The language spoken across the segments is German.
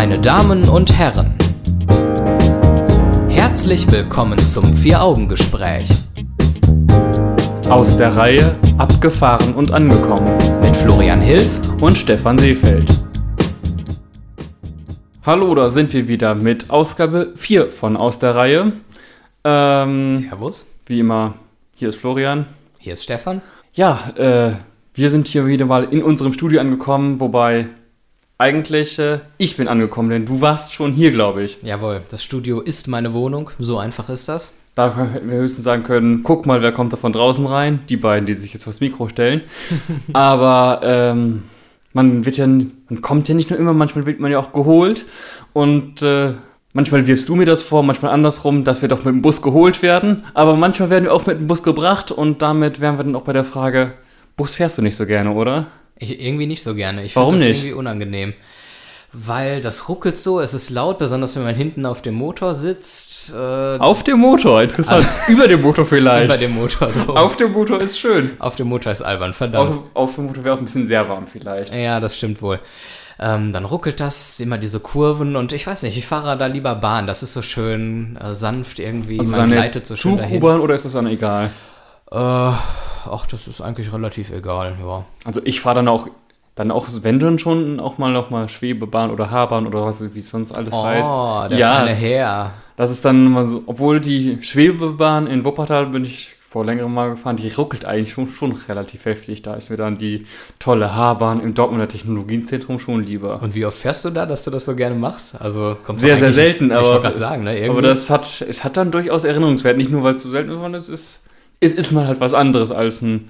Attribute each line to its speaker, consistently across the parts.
Speaker 1: Meine Damen und Herren, herzlich willkommen zum Vier-Augen-Gespräch
Speaker 2: Aus der Reihe Abgefahren und angekommen
Speaker 1: mit Florian Hilf.
Speaker 2: und Stefan Seefeld. Hallo, da sind wir wieder mit Ausgabe 4 von Aus der Reihe. Ähm,
Speaker 1: Servus,
Speaker 2: wie immer, hier ist Florian.
Speaker 1: hier ist Stefan.
Speaker 2: Ja, äh, wir sind hier wieder mal in unserem Studio angekommen, wobei eigentlich äh, ich bin angekommen, denn du warst schon hier, glaube ich.
Speaker 1: Jawohl, das Studio ist meine Wohnung, so einfach ist das.
Speaker 2: Da hätten wir höchstens sagen können, guck mal, wer kommt da von draußen rein. Die beiden, die sich jetzt vors Mikro stellen. Aber ähm, man wird ja, man kommt ja nicht nur immer, manchmal wird man ja auch geholt. Und äh, manchmal wirfst du mir das vor, manchmal andersrum, dass wir doch mit dem Bus geholt werden. Aber manchmal werden wir auch mit dem Bus gebracht und damit wären wir dann auch bei der Frage, Bus fährst du nicht so gerne, oder?
Speaker 1: Ich irgendwie nicht so gerne. Ich
Speaker 2: Warum
Speaker 1: finde das
Speaker 2: nicht?
Speaker 1: irgendwie unangenehm. Weil das ruckelt so, es ist laut, besonders wenn man hinten auf dem Motor sitzt. Äh,
Speaker 2: Auf dem Motor, interessant. Über dem Motor vielleicht.
Speaker 1: bei dem Motor so.
Speaker 2: auf dem Motor ist schön.
Speaker 1: auf dem Motor ist albern, verdammt.
Speaker 2: Auf, auf dem Motor wäre auch ein bisschen sehr warm vielleicht.
Speaker 1: Ja, das stimmt wohl. Ähm, dann ruckelt das, immer diese Kurven und ich weiß nicht, ich fahre da lieber Bahn. Das ist so schön äh, sanft irgendwie.
Speaker 2: Also
Speaker 1: man gleitet so schön
Speaker 2: Zug,
Speaker 1: dahin.
Speaker 2: U-Bahn oder ist das dann egal?
Speaker 1: Äh, ach, das ist eigentlich relativ egal, ja.
Speaker 2: Also ich fahre dann auch, dann auch, wenn dann schon auch mal noch mal Schwebebahn oder Haarbahn oder was, wie es sonst alles heißt.
Speaker 1: Oh, der
Speaker 2: ja,
Speaker 1: feine Herr.
Speaker 2: das ist dann mal so, obwohl die Schwebebahn in Wuppertal bin ich vor längerem mal gefahren, die ruckelt eigentlich schon, schon relativ heftig. Da ist mir dann die tolle Haarbahn im Dortmunder Technologiezentrum schon lieber.
Speaker 1: Und wie oft fährst du da, dass du das so gerne machst? Also kommt
Speaker 2: Sehr, sehr selten,
Speaker 1: Ich
Speaker 2: aber-
Speaker 1: sagen, ne?
Speaker 2: Aber das hat, es hat dann durchaus Erinnerungswert, nicht nur weil es so selten ist, sondern es ist, es ist mal halt was anderes als ein,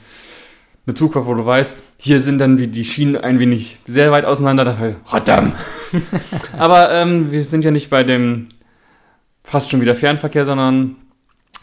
Speaker 2: eine Zugfahrt, wo du weißt, hier sind dann wie die Schienen ein wenig sehr weit auseinander. Da Rotterdam! Aber ähm, wir sind ja nicht bei dem fast schon wieder Fernverkehr, sondern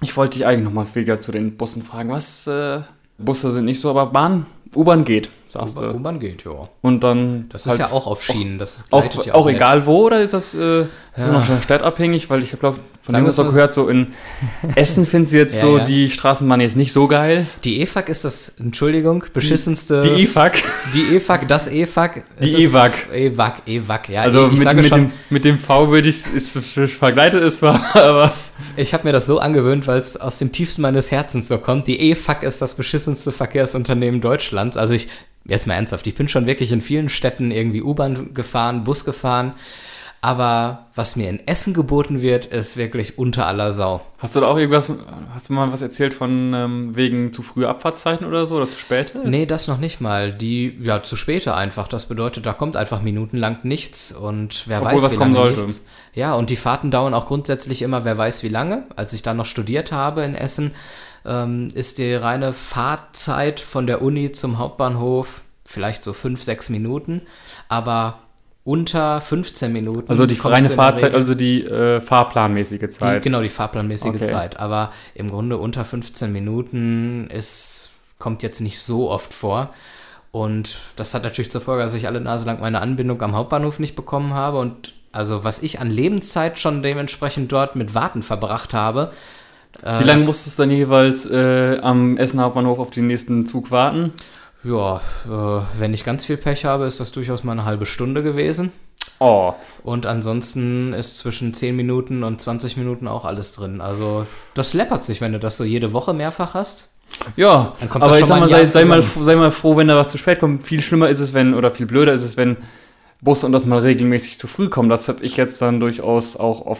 Speaker 2: ich wollte dich eigentlich nochmal wieder zu den Bussen fragen. Was, äh, Busse sind nicht so, aber Bahn, U-Bahn geht, sagst du.
Speaker 1: U-Bahn geht, ja.
Speaker 2: Und dann.
Speaker 1: Das
Speaker 2: halt
Speaker 1: ist ja auch auf Schienen. Das
Speaker 2: auch,
Speaker 1: ja
Speaker 2: auch
Speaker 1: nett.
Speaker 2: egal wo, oder ist das, äh, ist das
Speaker 1: Ja.
Speaker 2: noch schon stadtabhängig? Weil ich habe, glaube von
Speaker 1: Sagen
Speaker 2: dem was auch
Speaker 1: mal
Speaker 2: gehört, so in Essen finden sie jetzt so die Straßenbahn jetzt nicht so geil.
Speaker 1: Die EFAG ist das, Entschuldigung, beschissenste.
Speaker 2: Die IFAG.
Speaker 1: Die EFAG, das EFAG.
Speaker 2: Die EWAG.
Speaker 1: EWAG, EWAG, ja.
Speaker 2: Also mit, mit,
Speaker 1: schon,
Speaker 2: dem, mit dem V würde ich es vergleitet ist zwar, aber
Speaker 1: ich habe mir das so angewöhnt, weil es aus dem tiefsten meines Herzens so kommt. Die EFAG ist das beschissenste Verkehrsunternehmen Deutschlands. Also ich, jetzt mal ernsthaft, ich bin schon wirklich in vielen Städten irgendwie U-Bahn gefahren, Bus gefahren. Aber was mir in Essen geboten wird, ist wirklich unter aller Sau.
Speaker 2: hast du da auch irgendwas, hast du mal was erzählt von ähm, wegen zu frühe Abfahrtszeiten oder so oder zu spät?
Speaker 1: Nee, das noch nicht mal. Die, ja, zu später einfach. Das bedeutet, da kommt einfach minutenlang nichts und wer
Speaker 2: Obwohl
Speaker 1: weiß,
Speaker 2: was
Speaker 1: wie
Speaker 2: kommen
Speaker 1: lange
Speaker 2: sollte.
Speaker 1: nichts. Ja, und die Fahrten dauern auch grundsätzlich immer, wer weiß wie lange. Als ich da noch studiert habe in Essen, ähm, ist die reine Fahrzeit von der Uni zum Hauptbahnhof vielleicht so fünf, sechs Minuten, aber unter 15 Minuten.
Speaker 2: Also die reine Fahrzeit, also die äh, fahrplanmäßige
Speaker 1: die,
Speaker 2: Zeit.
Speaker 1: genau, die fahrplanmäßige
Speaker 2: Okay.
Speaker 1: Zeit. Aber im Grunde unter 15 Minuten ist, kommt jetzt nicht so oft vor. Und das hat natürlich zur Folge, dass ich alle Nase lang meine Anbindung am Hauptbahnhof nicht bekommen habe. Und also was ich an Lebenszeit schon dementsprechend dort mit Warten verbracht habe.
Speaker 2: Wie lange musstest du dann jeweils äh, am Essen Hauptbahnhof auf den nächsten Zug warten?
Speaker 1: Ja, äh, wenn ich ganz viel Pech habe, ist das durchaus mal eine halbe Stunde gewesen.
Speaker 2: Oh,
Speaker 1: Und ansonsten ist zwischen 10 Minuten und 20 Minuten auch alles drin. Also das läppert sich, wenn du das so jede Woche mehrfach hast.
Speaker 2: Ja,
Speaker 1: Dann kommt
Speaker 2: aber ich sag
Speaker 1: mal
Speaker 2: sei, sei, mal, sei mal froh, wenn da was zu spät kommt. Viel schlimmer ist es, wenn, oder viel blöder ist es, wenn Busse und das mal regelmäßig zu früh kommen. Das habe ich jetzt dann durchaus auch auf,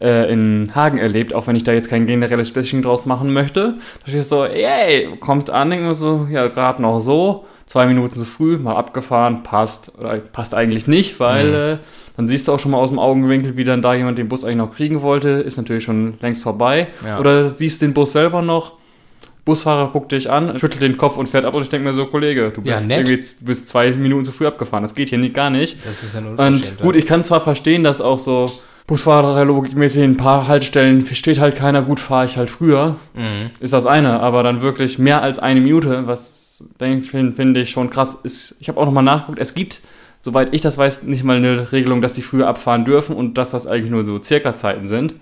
Speaker 2: äh, in Hagen erlebt, auch wenn ich da jetzt kein generelles Bashing draus machen möchte. Da steht so, ey, kommt an, denkt man so, ja, gerade noch so, zwei Minuten zu früh, mal abgefahren, passt. Oder passt eigentlich nicht, weil
Speaker 1: Mhm.
Speaker 2: äh, dann siehst du auch schon mal aus dem Augenwinkel, wie dann da jemand den Bus eigentlich noch kriegen wollte, ist natürlich schon längst vorbei.
Speaker 1: Ja.
Speaker 2: Oder siehst den Bus selber noch, Busfahrer guckt dich an, schüttelt den Kopf und fährt ab und ich denke mir so, Kollege, du
Speaker 1: Ja,
Speaker 2: bist,
Speaker 1: nett.
Speaker 2: irgendwie, bist zwei Minuten zu früh abgefahren, das geht hier nicht, gar nicht.
Speaker 1: Das ist ja nur.
Speaker 2: Und gut, ich kann zwar verstehen, dass auch so Busfahrer logikmäßig in ein paar Haltestellen versteht halt keiner, gut fahre ich halt früher,
Speaker 1: mhm.
Speaker 2: ist das eine, aber dann wirklich mehr als eine Minute, was finde find ich schon krass ist. Ich habe auch nochmal nachgeguckt, es gibt, soweit ich das weiß, nicht mal eine Regelung, dass die früher abfahren dürfen und dass das eigentlich nur so Circa-Zeiten sind.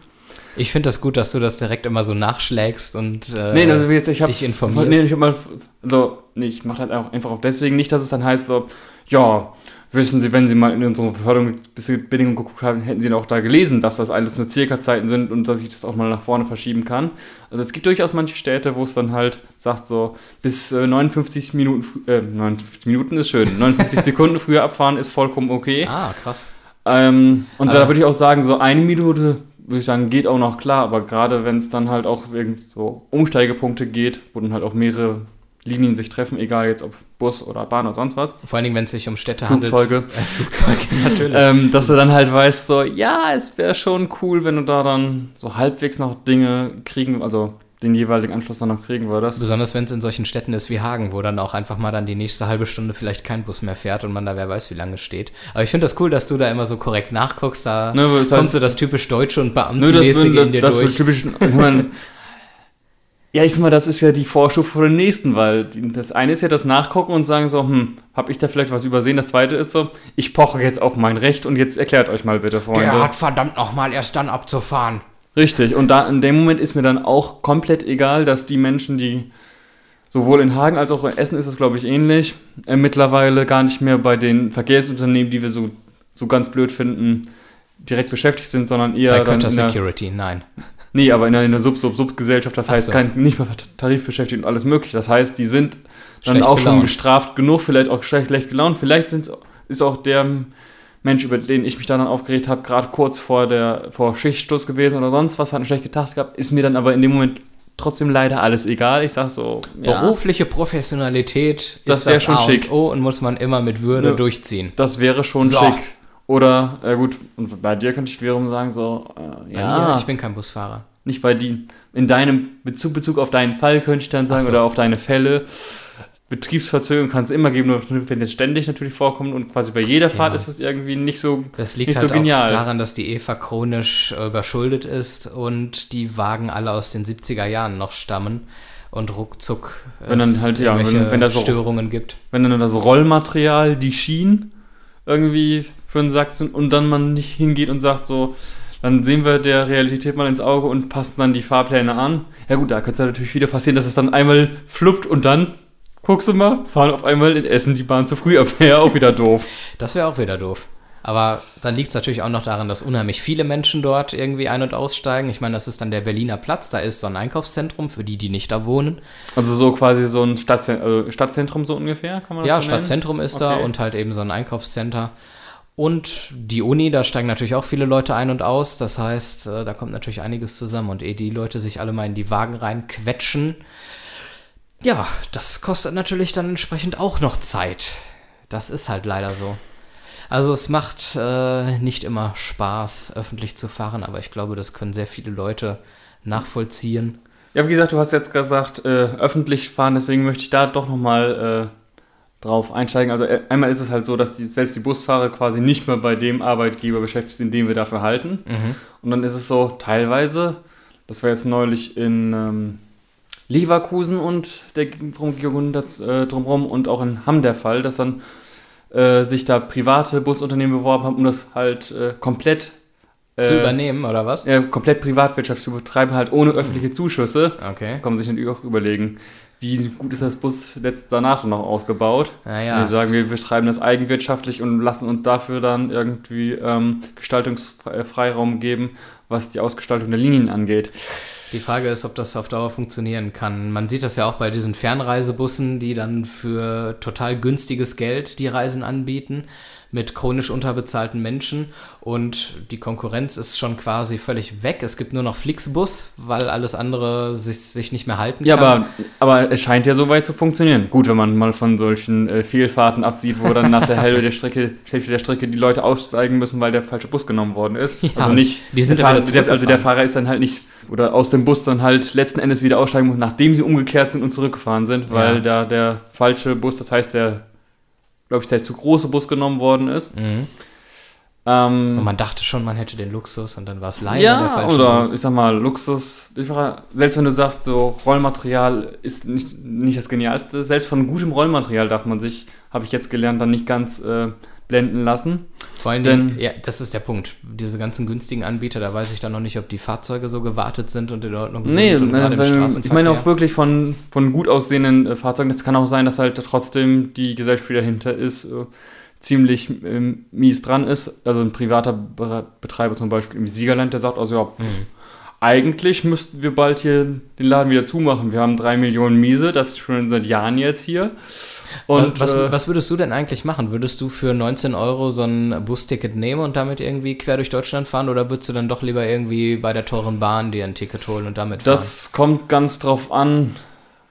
Speaker 1: Ich finde das gut, dass du das direkt immer so nachschlägst und äh,
Speaker 2: Nee, also jetzt, ich habe
Speaker 1: dich informierst.
Speaker 2: Nee, ich hab mal so, nee, ich mache das auch einfach auch deswegen nicht, dass es dann heißt so, ja, wissen Sie, wenn Sie mal in unsere Beförderungsbedingungen geguckt haben, hätten Sie auch da gelesen, dass das alles nur Circa-Zeiten sind und dass ich das auch mal nach vorne verschieben kann. Also es gibt durchaus manche Städte, wo es dann halt sagt, so bis äh, 59 Minuten, frü- äh, 59 Minuten ist schön, 59 Sekunden früher abfahren ist vollkommen okay.
Speaker 1: Ah, krass.
Speaker 2: Ähm, und
Speaker 1: Aber-
Speaker 2: da würde ich auch sagen, so eine Minute, würde ich sagen, geht auch noch klar, aber gerade wenn es dann halt auch irgend so Umsteigepunkte geht, wo dann halt auch mehrere Linien sich treffen, egal jetzt ob Bus oder Bahn oder sonst was,
Speaker 1: Vor allen Dingen, wenn es sich um Städte
Speaker 2: Flugzeuge,
Speaker 1: handelt. Äh, Flugzeuge, natürlich.
Speaker 2: ähm, dass du dann halt weißt, so, ja, es wäre schon cool, wenn du da dann so halbwegs noch Dinge kriegen, also den jeweiligen Anschluss dann noch kriegen würdest.
Speaker 1: Besonders wenn es in solchen Städten ist wie Hagen, wo dann auch einfach mal dann die nächste halbe Stunde vielleicht kein Bus mehr fährt und man da wer weiß, wie lange steht. Aber ich finde das cool, dass du da immer so korrekt nachguckst. Da
Speaker 2: Ne, das
Speaker 1: kommt
Speaker 2: heißt-
Speaker 1: so das typisch Deutsche und
Speaker 2: Nö, das,
Speaker 1: Beamtenmäßige in dir
Speaker 2: das
Speaker 1: durch.
Speaker 2: typisch. Ich mein, ja, ich sag mal, das ist ja die Vorstufe vor den nächsten, weil das eine ist ja das Nachgucken und sagen so, hm, hab ich da vielleicht was übersehen? Das zweite ist so, ich poche jetzt auf mein Recht und jetzt erklärt euch mal bitte, Freunde.
Speaker 1: Der hat verdammt nochmal erst dann abzufahren.
Speaker 2: Richtig, und da in dem Moment ist mir dann auch komplett egal, dass die Menschen, die sowohl in Hagen als auch in Essen ist es, glaube ich, ähnlich, äh, mittlerweile gar nicht mehr bei den Verkehrsunternehmen, die wir so, so ganz blöd finden, direkt beschäftigt sind, sondern eher
Speaker 1: Bei
Speaker 2: der,
Speaker 1: Security, nein.
Speaker 2: Nee, aber in einer Sub-Sub-Sub-Gesellschaft, das
Speaker 1: Ach
Speaker 2: heißt
Speaker 1: so.
Speaker 2: kein, nicht mehr tarifbeschäftigt beschäftigt und alles mögliche. Das heißt, die sind dann
Speaker 1: Schlecht
Speaker 2: auch schon
Speaker 1: gelaunt.
Speaker 2: gestraft genug, vielleicht auch schlecht, schlecht gelaunt. Vielleicht sind, ist auch der Mensch, über den ich mich dann aufgeregt habe, gerade kurz vor der vor Schichtstoß gewesen oder sonst was, hat einen schlechten Tag gehabt, ist mir dann aber in dem Moment trotzdem leider alles egal. Ich sag so, ja,
Speaker 1: Berufliche Professionalität
Speaker 2: Das
Speaker 1: ist das
Speaker 2: schon
Speaker 1: A und
Speaker 2: schick.
Speaker 1: O und muss man immer mit Würde
Speaker 2: Ja.
Speaker 1: durchziehen.
Speaker 2: das wäre schon
Speaker 1: So.
Speaker 2: schick. Oder, äh, gut, und bei dir könnte ich wiederum sagen, so, äh, ja,
Speaker 1: mir, ich bin kein Busfahrer.
Speaker 2: nicht bei die, in deinem Bezug, Bezug auf deinen Fall könnte ich dann sagen,
Speaker 1: so.
Speaker 2: oder auf deine Fälle. Betriebsverzögerung kann es immer geben, nur wenn es ständig natürlich vorkommt und quasi bei jeder Fahrt
Speaker 1: Ja.
Speaker 2: ist es irgendwie nicht so.
Speaker 1: Das liegt
Speaker 2: Nicht
Speaker 1: halt
Speaker 2: so genial.
Speaker 1: auch daran, dass die Eva chronisch äh, überschuldet ist und die Wagen alle aus den 70er Jahren noch stammen und ruckzuck
Speaker 2: Wenn dann
Speaker 1: es
Speaker 2: halt, ja, wenn- wenn das so-
Speaker 1: Störungen gibt.
Speaker 2: Wenn dann das Rollmaterial, die Schienen irgendwie für einen Sack sind und dann man nicht hingeht und sagt so, dann sehen wir der Realität mal ins Auge und passen dann die Fahrpläne an. Ja gut, da könnte es natürlich wieder passieren, dass es dann einmal fluppt und dann, guckst du mal, fahren auf einmal in Essen die Bahn zu früh ab. Ja, auch wieder doof.
Speaker 1: Das wäre auch wieder doof. Aber dann liegt es natürlich auch noch daran, dass unheimlich viele Menschen dort irgendwie ein- und aussteigen. Ich meine, das ist dann der Berliner Platz, da ist so ein Einkaufszentrum für die, die nicht da wohnen.
Speaker 2: Also so quasi so ein Stadtzentrum, also Stadtzentrum so ungefähr, kann man das
Speaker 1: Ja,
Speaker 2: so?
Speaker 1: Stadtzentrum ist da
Speaker 2: Okay.
Speaker 1: und halt eben so ein Einkaufscenter. Und die Uni, da steigen natürlich auch viele Leute ein und aus. Das heißt, äh, da kommt natürlich einiges zusammen. Und ehe die Leute sich alle mal in die Wagen reinquetschen, ja, das kostet natürlich dann entsprechend auch noch Zeit. Das ist halt leider so. Also es macht äh, nicht immer Spaß, öffentlich zu fahren, aber ich glaube, das können sehr viele Leute nachvollziehen.
Speaker 2: Ja, wie gesagt, du hast jetzt gesagt, äh, öffentlich fahren, deswegen möchte ich da doch nochmal äh, drauf einsteigen. Also äh, einmal ist es halt so, dass die, selbst die Busfahrer quasi nicht mehr bei dem Arbeitgeber beschäftigt sind, den wir dafür halten. Und dann ist es so, teilweise, das war jetzt neulich in ähm, Leverkusen und der Umgebung das, äh, drumherum und auch in Hamm der Fall, dass dann äh, sich da private Busunternehmen beworben haben, um das halt äh, komplett
Speaker 1: Zu
Speaker 2: äh,
Speaker 1: übernehmen, oder was?
Speaker 2: ja, komplett Privatwirtschaft zu betreiben, halt ohne öffentliche Zuschüsse.
Speaker 1: Okay.
Speaker 2: Kann man sich natürlich auch überlegen, wie gut ist das Busnetz danach noch ausgebaut.
Speaker 1: Naja.
Speaker 2: Wir sagen, wir betreiben das eigenwirtschaftlich und lassen uns dafür dann irgendwie ähm, Gestaltungsfreiraum geben, was die Ausgestaltung der Linien angeht.
Speaker 1: Die Frage ist, ob das auf Dauer funktionieren kann. Man sieht das ja auch bei diesen Fernreisebussen, die dann für total günstiges Geld die Reisen anbieten mit chronisch unterbezahlten Menschen und die Konkurrenz ist schon quasi völlig weg. Es gibt nur noch Flixbus, weil alles andere sich, sich nicht mehr halten
Speaker 2: Ja,
Speaker 1: kann.
Speaker 2: aber, aber es scheint ja soweit zu funktionieren. Gut, wenn man mal von solchen äh, Fehlfahrten absieht, wo dann nach der Hälfte der Strecke, Hälfte der Strecke die Leute aussteigen müssen, weil der falsche Bus genommen worden ist.
Speaker 1: Ja,
Speaker 2: also nicht,
Speaker 1: die sind
Speaker 2: der
Speaker 1: ja
Speaker 2: Fahrer, der, also der. Fahrer ist dann halt nicht, oder aus dem Bus dann halt letzten Endes wieder aussteigen muss, nachdem sie umgekehrt sind und zurückgefahren sind, weil
Speaker 1: Ja.
Speaker 2: da der falsche Bus, das heißt der, glaube ich, der zu große Bus genommen worden ist.
Speaker 1: Mhm.
Speaker 2: Ähm,
Speaker 1: Und man dachte schon, man hätte den Luxus und dann war es leider der
Speaker 2: ja,
Speaker 1: falsche
Speaker 2: oder
Speaker 1: Bus.
Speaker 2: ich sag mal, Luxus. Ich frage, selbst wenn du sagst, so Rollmaterial ist nicht, nicht das Genialste, selbst von gutem Rollmaterial darf man sich, habe ich jetzt gelernt, dann nicht ganz äh, blenden lassen.
Speaker 1: Vor allen
Speaker 2: Denn-
Speaker 1: Dingen, ja, das ist der Punkt. Diese ganzen günstigen Anbieter, da weiß ich dann noch nicht, ob die Fahrzeuge so gewartet sind und in Ordnung sind
Speaker 2: Nee,
Speaker 1: und
Speaker 2: ne,
Speaker 1: gerade im
Speaker 2: wenn,
Speaker 1: Straßenverkehr.
Speaker 2: ich meine auch wirklich von, von gut aussehenden äh, Fahrzeugen. Das kann auch sein, dass halt trotzdem die Gesellschaft, die dahinter ist, äh, ziemlich ähm, mies dran ist. Also ein privater Be Betreiber zum Beispiel im Siegerland, der sagt also, ja, pff,
Speaker 1: Mhm.
Speaker 2: eigentlich müssten wir bald hier den Laden wieder zumachen. Wir haben drei Millionen Miese, das ist schon seit Jahren jetzt hier. Und
Speaker 1: was,
Speaker 2: äh,
Speaker 1: was würdest du denn eigentlich machen? Würdest du für 19 Euro so ein Busticket nehmen und damit irgendwie quer durch Deutschland fahren oder würdest du dann doch lieber irgendwie bei der teuren Bahn dir ein Ticket holen und damit fahren?
Speaker 2: Das kommt ganz drauf an,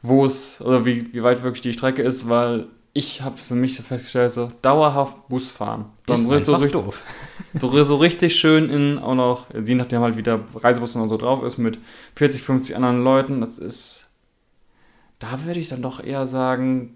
Speaker 2: wo es oder wie, wie weit wirklich die Strecke ist, weil ich habe für mich festgestellt, so dauerhaft Bus fahren. Dann
Speaker 1: ist
Speaker 2: so,
Speaker 1: einfach
Speaker 2: richtig,
Speaker 1: doof.
Speaker 2: so, so richtig schön in auch noch, je nachdem halt wie der Reisebus und so drauf ist, mit 40, 50 anderen Leuten. Das ist, da würde ich dann doch eher sagen,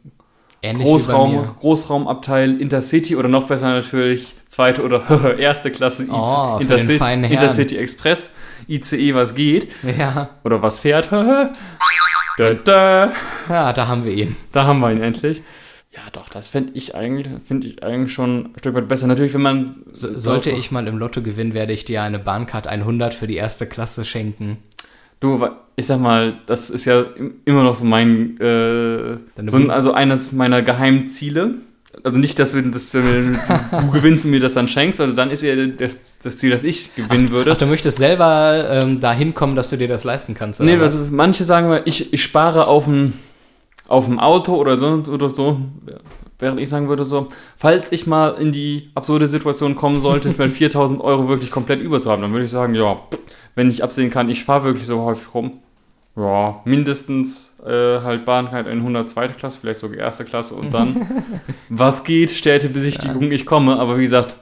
Speaker 1: Ähnlich wie bei
Speaker 2: Großraum,
Speaker 1: mir.
Speaker 2: Großraumabteil Intercity oder noch besser natürlich zweite oder erste Klasse
Speaker 1: Oh, für den
Speaker 2: Intercity. Intercity Express, ICE, was geht
Speaker 1: Ja,
Speaker 2: oder was fährt. da, da.
Speaker 1: ja, da haben wir ihn.
Speaker 2: Da haben wir ihn endlich. Ja, doch, das fände ich eigentlich, finde ich eigentlich schon ein Stück weit besser. Natürlich, wenn man.
Speaker 1: So, sollte ich mal im Lotto gewinnen, werde ich dir eine Bahncard 100 für die erste Klasse schenken.
Speaker 2: Du, ich sag mal, das ist ja im- immer noch so mein. Äh, so ein, also eines meiner geheimen Ziele. Also nicht, dass, wir, dass wir, du gewinnst und mir das dann schenkst, also dann ist ja das, das Ziel, dass ich gewinnen würde.
Speaker 1: Ach, du möchtest selber ähm, dahin kommen, dass du dir das leisten kannst.
Speaker 2: Nee, also manche sagen mal, ich, ich spare auf dem, auf dem Auto oder so, oder so. Während ich sagen würde, so, falls ich mal in die absurde Situation kommen sollte, für 4000 Euro wirklich komplett über zu haben, dann würde ich sagen, ja, wenn ich absehen kann, ich fahre wirklich so häufig rum. Ja, mindestens äh, halt Bahncard 100 zweite Klasse, vielleicht sogar erste Klasse und dann, was geht, Städtebesichtigung, ich komme. Aber wie gesagt,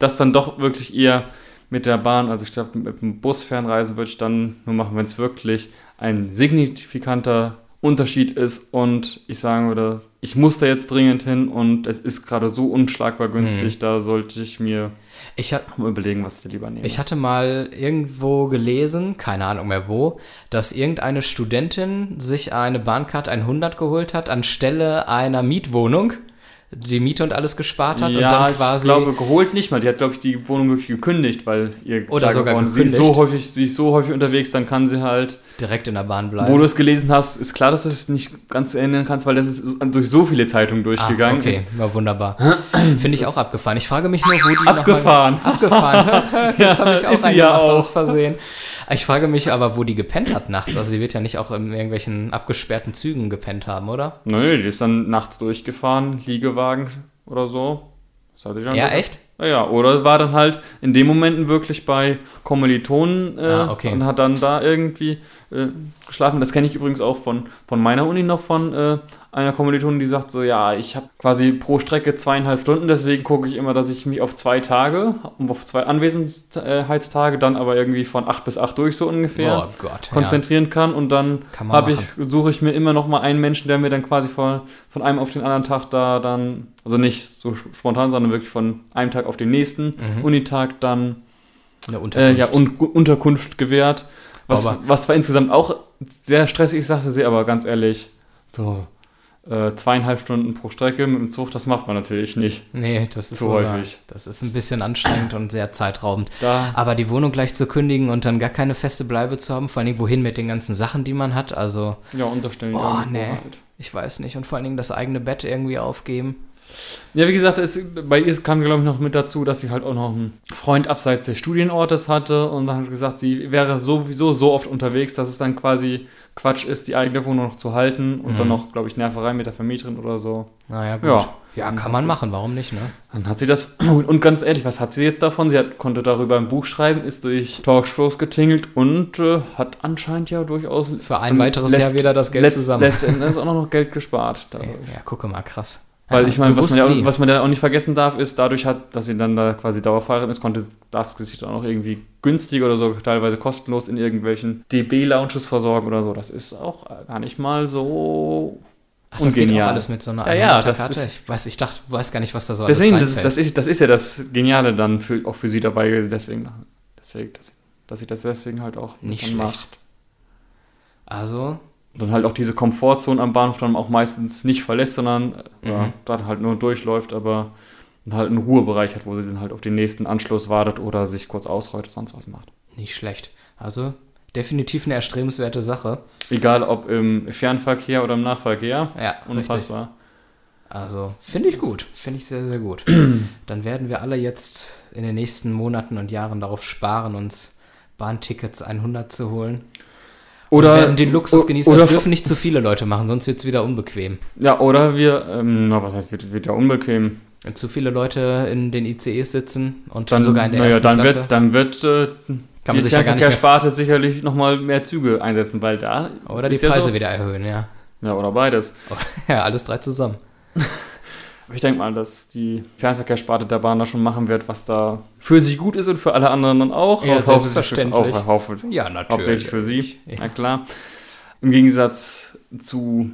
Speaker 2: das dann doch wirklich eher mit der Bahn, also ich glaube, mit dem Bus fernreisen würde ich dann nur machen, wenn es wirklich ein signifikanter Unterschied ist und ich sagen würde, ich muss da jetzt dringend hin und es ist gerade so unschlagbar günstig, da sollte ich mir
Speaker 1: Ich, ha-
Speaker 2: mal überlegen, was ich lieber nehme.
Speaker 1: ich hatte mal irgendwo gelesen, keine Ahnung mehr wo, dass irgendeine Studentin sich eine Bahncard 100 geholt hat anstelle einer Mietwohnung, die Miete und alles gespart hat und dann quasi
Speaker 2: ich glaube, geholt nicht mal. Die hat, glaube ich, die Wohnung wirklich gekündigt, weil ihr
Speaker 1: Oder sogar
Speaker 2: geworden ist, sie ist
Speaker 1: gekündigt.
Speaker 2: so häufig, sie ist so häufig unterwegs, dann kann sie halt,
Speaker 1: direkt in der Bahn bleiben.
Speaker 2: wo du es gelesen hast, ist klar, dass du es nicht ganz erinnern kannst, weil das ist durch so viele Zeitungen
Speaker 1: ah,
Speaker 2: durchgegangen.
Speaker 1: okay,
Speaker 2: Ist
Speaker 1: war wunderbar. Finde ich auch abgefahren. Ich frage mich nur, wo die noch mal-
Speaker 2: Abgefahren.
Speaker 1: abgefahren. Jetzt habe ich auch
Speaker 2: sie ja
Speaker 1: reingemacht
Speaker 2: auch.
Speaker 1: aus Versehen. Ich frage mich aber, wo die gepennt hat nachts. Also sie wird ja nicht auch in irgendwelchen abgesperrten Zügen gepennt haben, oder?
Speaker 2: Nö, die ist dann nachts durchgefahren, Liegewagen oder so. Das hatte ich dann
Speaker 1: Ja,
Speaker 2: gesagt.
Speaker 1: echt?
Speaker 2: Ja, ja, oder war dann halt in den Momenten wirklich bei Kommilitonen äh,
Speaker 1: Ah, okay.
Speaker 2: und hat dann da irgendwie äh, geschlafen. Das kenne ich übrigens auch von, von meiner Uni noch von äh, einer Kommilitonin, die sagt so, ja, ich habe quasi pro Strecke zweieinhalb Stunden, deswegen gucke ich immer, dass ich mich auf zwei Tage, auf zwei Anwesenheitstage, dann aber irgendwie von acht bis acht durch so ungefähr
Speaker 1: Oh Gott. Ja.
Speaker 2: konzentrieren kann und dann
Speaker 1: Kann
Speaker 2: ich, suche ich mir immer noch mal einen Menschen, der mir dann quasi von, von einem auf den anderen Tag da dann, also nicht so spontan, sondern wirklich von einem Tag auf den nächsten
Speaker 1: Mhm.
Speaker 2: Unitag dann
Speaker 1: Eine
Speaker 2: äh,
Speaker 1: Unterkunft.
Speaker 2: ja, Un Unterkunft gewährt. Was,
Speaker 1: Aber-
Speaker 2: was zwar insgesamt auch sehr stressig ist, sagte sie, aber ganz ehrlich, so äh, zweieinhalb Stunden pro Strecke mit dem Zug, das macht man natürlich nicht.
Speaker 1: nee, das ist
Speaker 2: Zu häufig.
Speaker 1: Das ist ein bisschen anstrengend und sehr zeitraubend.
Speaker 2: Da,
Speaker 1: Aber die Wohnung gleich zu kündigen und dann gar keine feste Bleibe zu haben, vor allen Dingen wohin mit den ganzen Sachen, die man hat, also
Speaker 2: ja, unterstellen.
Speaker 1: Oh, nee.
Speaker 2: halt.
Speaker 1: ich weiß nicht. Und vor allen Dingen das eigene Bett irgendwie aufgeben.
Speaker 2: Ja, wie gesagt, es, bei ihr kam, glaube ich, noch mit dazu, dass sie halt auch noch einen Freund abseits des Studienortes hatte und dann hat gesagt, sie wäre sowieso so oft unterwegs, dass es dann quasi Quatsch ist, die eigene Wohnung noch zu halten und dann
Speaker 1: Mhm.
Speaker 2: noch, glaube ich, Nerverei mit der Vermieterin oder so.
Speaker 1: Naja, gut.
Speaker 2: Ja.
Speaker 1: Ja,
Speaker 2: Dann
Speaker 1: kann man
Speaker 2: sie-
Speaker 1: machen, warum nicht, ne?
Speaker 2: Dann hat sie das, und ganz ehrlich, was hat sie jetzt davon? Sie hat, konnte darüber ein Buch schreiben, ist durch Talkshows getingelt und äh, hat anscheinend ja durchaus
Speaker 1: Für ein weiteres
Speaker 2: letzt-
Speaker 1: Jahr wieder das Geld
Speaker 2: letzt-
Speaker 1: zusammen.
Speaker 2: Letztendlich auch noch Geld gespart. dadurch.
Speaker 1: Ja, gucke mal, krass.
Speaker 2: Weil
Speaker 1: Ja,
Speaker 2: ich meine, was man, ja, was man ja auch nicht vergessen darf, ist, dadurch hat, dass sie dann da quasi Dauerfahrerin ist, konnte das sich dann auch irgendwie günstig oder so teilweise kostenlos in irgendwelchen DB-Lounges versorgen oder so. Das ist auch gar nicht mal so
Speaker 1: Ach, das geht auch alles mit so einer
Speaker 2: Ja, ja,
Speaker 1: 100er
Speaker 2: das
Speaker 1: Karte?
Speaker 2: ist-
Speaker 1: Ich weiß, ich dachte, weiß gar nicht, was da so
Speaker 2: Deswegen,
Speaker 1: alles
Speaker 2: das,
Speaker 1: reinfällt.
Speaker 2: das, ist, das ist ja das Geniale dann für, auch für sie dabei gewesen. Deswegen, deswegen dass, dass sie das deswegen halt auch
Speaker 1: Nicht schlecht. Also,
Speaker 2: Und dann halt auch diese Komfortzone am Bahnhof dann auch meistens nicht verlässt, sondern äh,
Speaker 1: Mhm.
Speaker 2: da halt nur durchläuft, aber dann halt einen Ruhebereich hat, wo sie dann halt auf den nächsten Anschluss wartet oder sich kurz ausrollt oder sonst was macht.
Speaker 1: nicht schlecht. Also, definitiv eine erstrebenswerte Sache.
Speaker 2: Egal ob im Fernverkehr oder im Nachverkehr.
Speaker 1: Ja, richtig.
Speaker 2: Unfassbar.
Speaker 1: Also finde ich gut, finde ich sehr, sehr gut. Dann werden wir alle jetzt in den nächsten Monaten und Jahren darauf sparen, uns Bahntickets 100 zu holen.
Speaker 2: Oder
Speaker 1: und werden den Luxus genießen.
Speaker 2: Oder
Speaker 1: Das dürfen nicht zu viele Leute machen, sonst wird es wieder unbequem.
Speaker 2: Ja, oder wir, ähm, na, was heißt, wird, ja unbequem.
Speaker 1: Wenn zu viele Leute in den ICEs sitzen und
Speaker 2: Dann,
Speaker 1: sogar in der
Speaker 2: naja,
Speaker 1: ersten
Speaker 2: dann
Speaker 1: Klasse,
Speaker 2: wird, dann wird äh,
Speaker 1: kann man
Speaker 2: die
Speaker 1: sich ja gar nicht
Speaker 2: Fernverkehrssparte sicherlich nochmal mehr Züge einsetzen, weil da.
Speaker 1: oder die
Speaker 2: ist ja
Speaker 1: Preise
Speaker 2: so-
Speaker 1: wieder erhöhen, ja.
Speaker 2: Ja, oder beides.
Speaker 1: Ja, alles drei zusammen.
Speaker 2: Ich denke mal, dass die Fernverkehrssparte der Bahn da schon machen wird, was da für sie gut ist und für alle anderen dann auch.
Speaker 1: Ja,
Speaker 2: Auch
Speaker 1: selbstverständlich.
Speaker 2: Auch, haupt-
Speaker 1: Ja, natürlich.
Speaker 2: hauptsächlich für sie,
Speaker 1: Ja.
Speaker 2: na klar. Im Gegensatz zu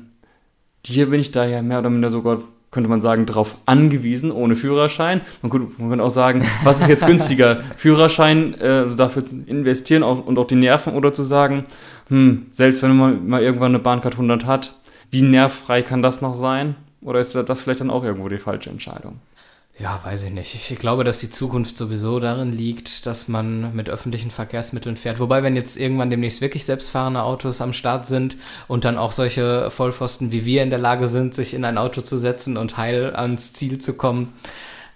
Speaker 2: dir bin ich da ja mehr oder minder sogar, könnte man sagen, drauf angewiesen, ohne Führerschein. Man könnte, man könnte auch sagen, was ist jetzt günstiger? Führerschein, äh, also dafür zu investieren auch, und auch die Nerven oder zu sagen, hm, selbst wenn man mal irgendwann eine Bahncard 100 hat, wie nervfrei kann das noch sein? Oder ist das vielleicht dann auch irgendwo die falsche Entscheidung?
Speaker 1: Ja, weiß ich nicht. Ich glaube, dass die Zukunft sowieso darin liegt, dass man mit öffentlichen Verkehrsmitteln fährt. Wobei, wenn jetzt irgendwann demnächst wirklich selbstfahrende Autos am Start sind und dann auch solche Vollpfosten wie wir in der Lage sind, sich in ein Auto zu setzen und heil ans Ziel zu kommen.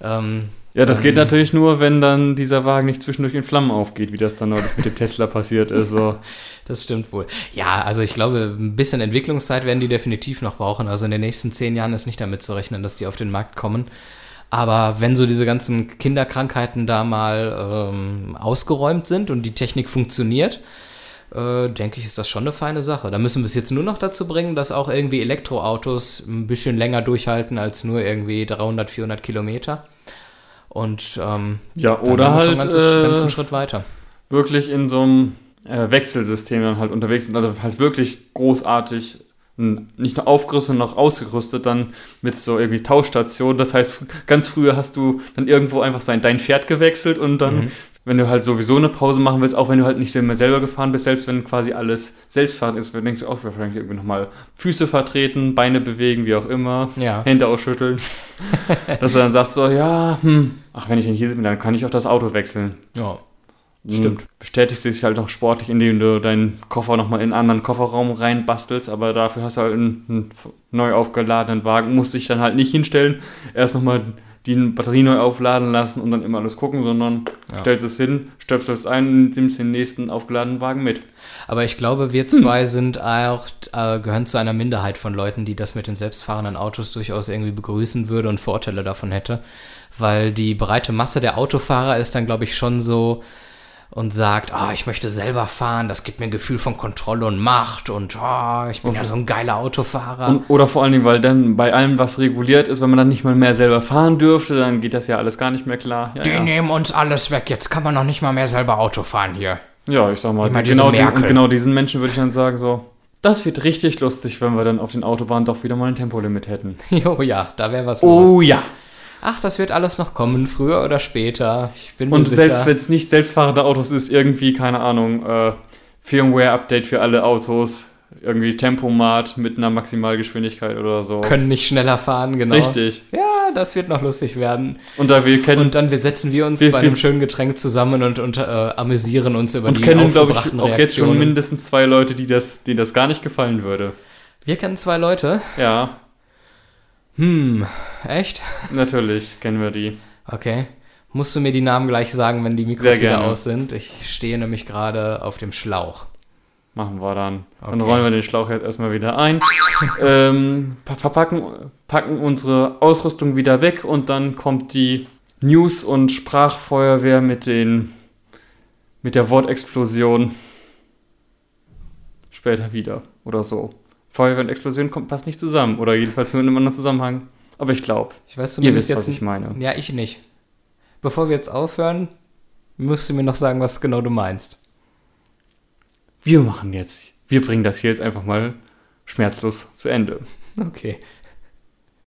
Speaker 1: Ähm,
Speaker 2: Ja, das geht natürlich nur, wenn dann dieser Wagen nicht zwischendurch in Flammen aufgeht, wie das dann neulich mit dem Tesla passiert ist. So.
Speaker 1: Das stimmt wohl. Ja, also ich glaube, ein bisschen Entwicklungszeit werden die definitiv noch brauchen. Also in den nächsten zehn Jahren ist nicht damit zu rechnen, dass die auf den Markt kommen. Aber wenn so diese ganzen Kinderkrankheiten da mal ähm, ausgeräumt sind und die Technik funktioniert, äh, denke ich, ist das schon eine feine Sache. Da müssen wir es jetzt nur noch dazu bringen, dass auch irgendwie Elektroautos ein bisschen länger durchhalten als nur irgendwie 300, 400 Kilometer. Und ähm,
Speaker 2: Ja, oder
Speaker 1: schon
Speaker 2: halt
Speaker 1: einen ganzen,
Speaker 2: äh,
Speaker 1: ganzen Schritt weiter.
Speaker 2: wirklich in so einem äh, Wechselsystem dann halt unterwegs sind. Also halt wirklich großartig, nicht nur aufgerüstet, noch ausgerüstet, dann mit so irgendwie Tauschstationen. Das heißt, ganz früher hast du dann irgendwo einfach sein, dein Pferd gewechselt und dann,
Speaker 1: Mhm.
Speaker 2: Wenn du halt sowieso eine Pause machen willst, auch wenn du halt nicht mehr selber gefahren bist, selbst wenn quasi alles selbstfahrend ist, dann denkst du auch, wir vielleicht irgendwie nochmal Füße vertreten, Beine bewegen, wie auch immer.
Speaker 1: Ja.
Speaker 2: Hände ausschütteln. dass du dann sagst so, ja, hm, ach, wenn ich denn hier bin, dann kann ich auch das Auto wechseln.
Speaker 1: ja.
Speaker 2: Stimmt. Bestätigst dich halt noch sportlich, indem du deinen Koffer nochmal in einen anderen Kofferraum reinbastelst, aber dafür hast du halt einen, einen neu aufgeladenen Wagen, musst dich dann halt nicht hinstellen, erst nochmal die Batterie neu aufladen lassen und dann immer alles gucken, sondern
Speaker 1: Ja.
Speaker 2: stellst es hin, stöpselst ein und nimmst den nächsten aufgeladenen Wagen mit.
Speaker 1: Aber ich glaube, wir zwei sind auch, äh, gehören zu einer Minderheit von Leuten, die das mit den selbstfahrenden Autos durchaus irgendwie begrüßen würde und Vorteile davon hätte. Weil die breite Masse der Autofahrer ist dann, glaube ich, schon so und sagt, ah, ich möchte selber fahren, das gibt mir ein Gefühl von Kontrolle und Macht und ah, ich bin ja so ein geiler Autofahrer.
Speaker 2: Und, oder vor allen Dingen, weil dann bei allem, was reguliert ist, wenn man dann nicht mal mehr selber fahren dürfte, dann geht das ja alles gar nicht mehr klar. Ja,
Speaker 1: die
Speaker 2: ja.
Speaker 1: nehmen uns alles weg, jetzt kann man noch nicht mal mehr selber Auto fahren hier.
Speaker 2: Ja, ich sag mal,
Speaker 1: Immer
Speaker 2: genau, die, und genau diesen Menschen würde ich dann sagen, so, das wird richtig lustig, wenn wir dann auf den Autobahnen doch wieder mal ein Tempolimit hätten.
Speaker 1: Jo, ja, da wäre was los.
Speaker 2: Oh ja.
Speaker 1: Ach, das wird alles noch kommen, früher oder später. Ich bin mir
Speaker 2: Und
Speaker 1: sicher.
Speaker 2: selbst wenn es nicht selbstfahrende Autos ist, irgendwie, keine Ahnung, äh, Firmware-Update für alle Autos, irgendwie Tempomat mit einer Maximalgeschwindigkeit oder so.
Speaker 1: können nicht schneller fahren, genau.
Speaker 2: Richtig.
Speaker 1: Ja, das wird noch lustig werden.
Speaker 2: Und da wir kennen,
Speaker 1: Und dann wir setzen wir uns
Speaker 2: Wir-
Speaker 1: bei einem schönen Getränk zusammen und, und äh, amüsieren uns über
Speaker 2: und
Speaker 1: die
Speaker 2: kennen glaube ich, auch jetzt schon
Speaker 1: Reaktionen.
Speaker 2: mindestens zwei Leute, die das, denen das gar nicht gefallen würde.
Speaker 1: Wir kennen zwei Leute.
Speaker 2: Ja,
Speaker 1: Hm, echt?
Speaker 2: natürlich kennen wir die.
Speaker 1: Okay. Musst du mir die Namen gleich sagen, wenn die Mikros
Speaker 2: Sehr
Speaker 1: wieder
Speaker 2: gerne.
Speaker 1: aus sind? Ich stehe nämlich gerade auf dem Schlauch.
Speaker 2: Machen wir dann. Dann
Speaker 1: Okay.
Speaker 2: rollen wir den Schlauch jetzt erstmal wieder ein. ähm, pa- verpacken, packen unsere Ausrüstung wieder weg und dann kommt die News- und Sprachfeuerwehr mit den mit der Wortexplosion später wieder oder so. Feuerwehr und Explosion kommt passt nicht zusammen oder jedenfalls nur in einem anderen Zusammenhang. Aber ich glaube,
Speaker 1: Ich weiß
Speaker 2: ihr wisst, was
Speaker 1: jetzt
Speaker 2: ich meine.
Speaker 1: Ja, ich nicht. Bevor wir jetzt aufhören, musst du mir noch sagen, was genau du meinst.
Speaker 2: Wir machen jetzt, wir bringen das hier jetzt einfach mal schmerzlos zu Ende.
Speaker 1: Okay.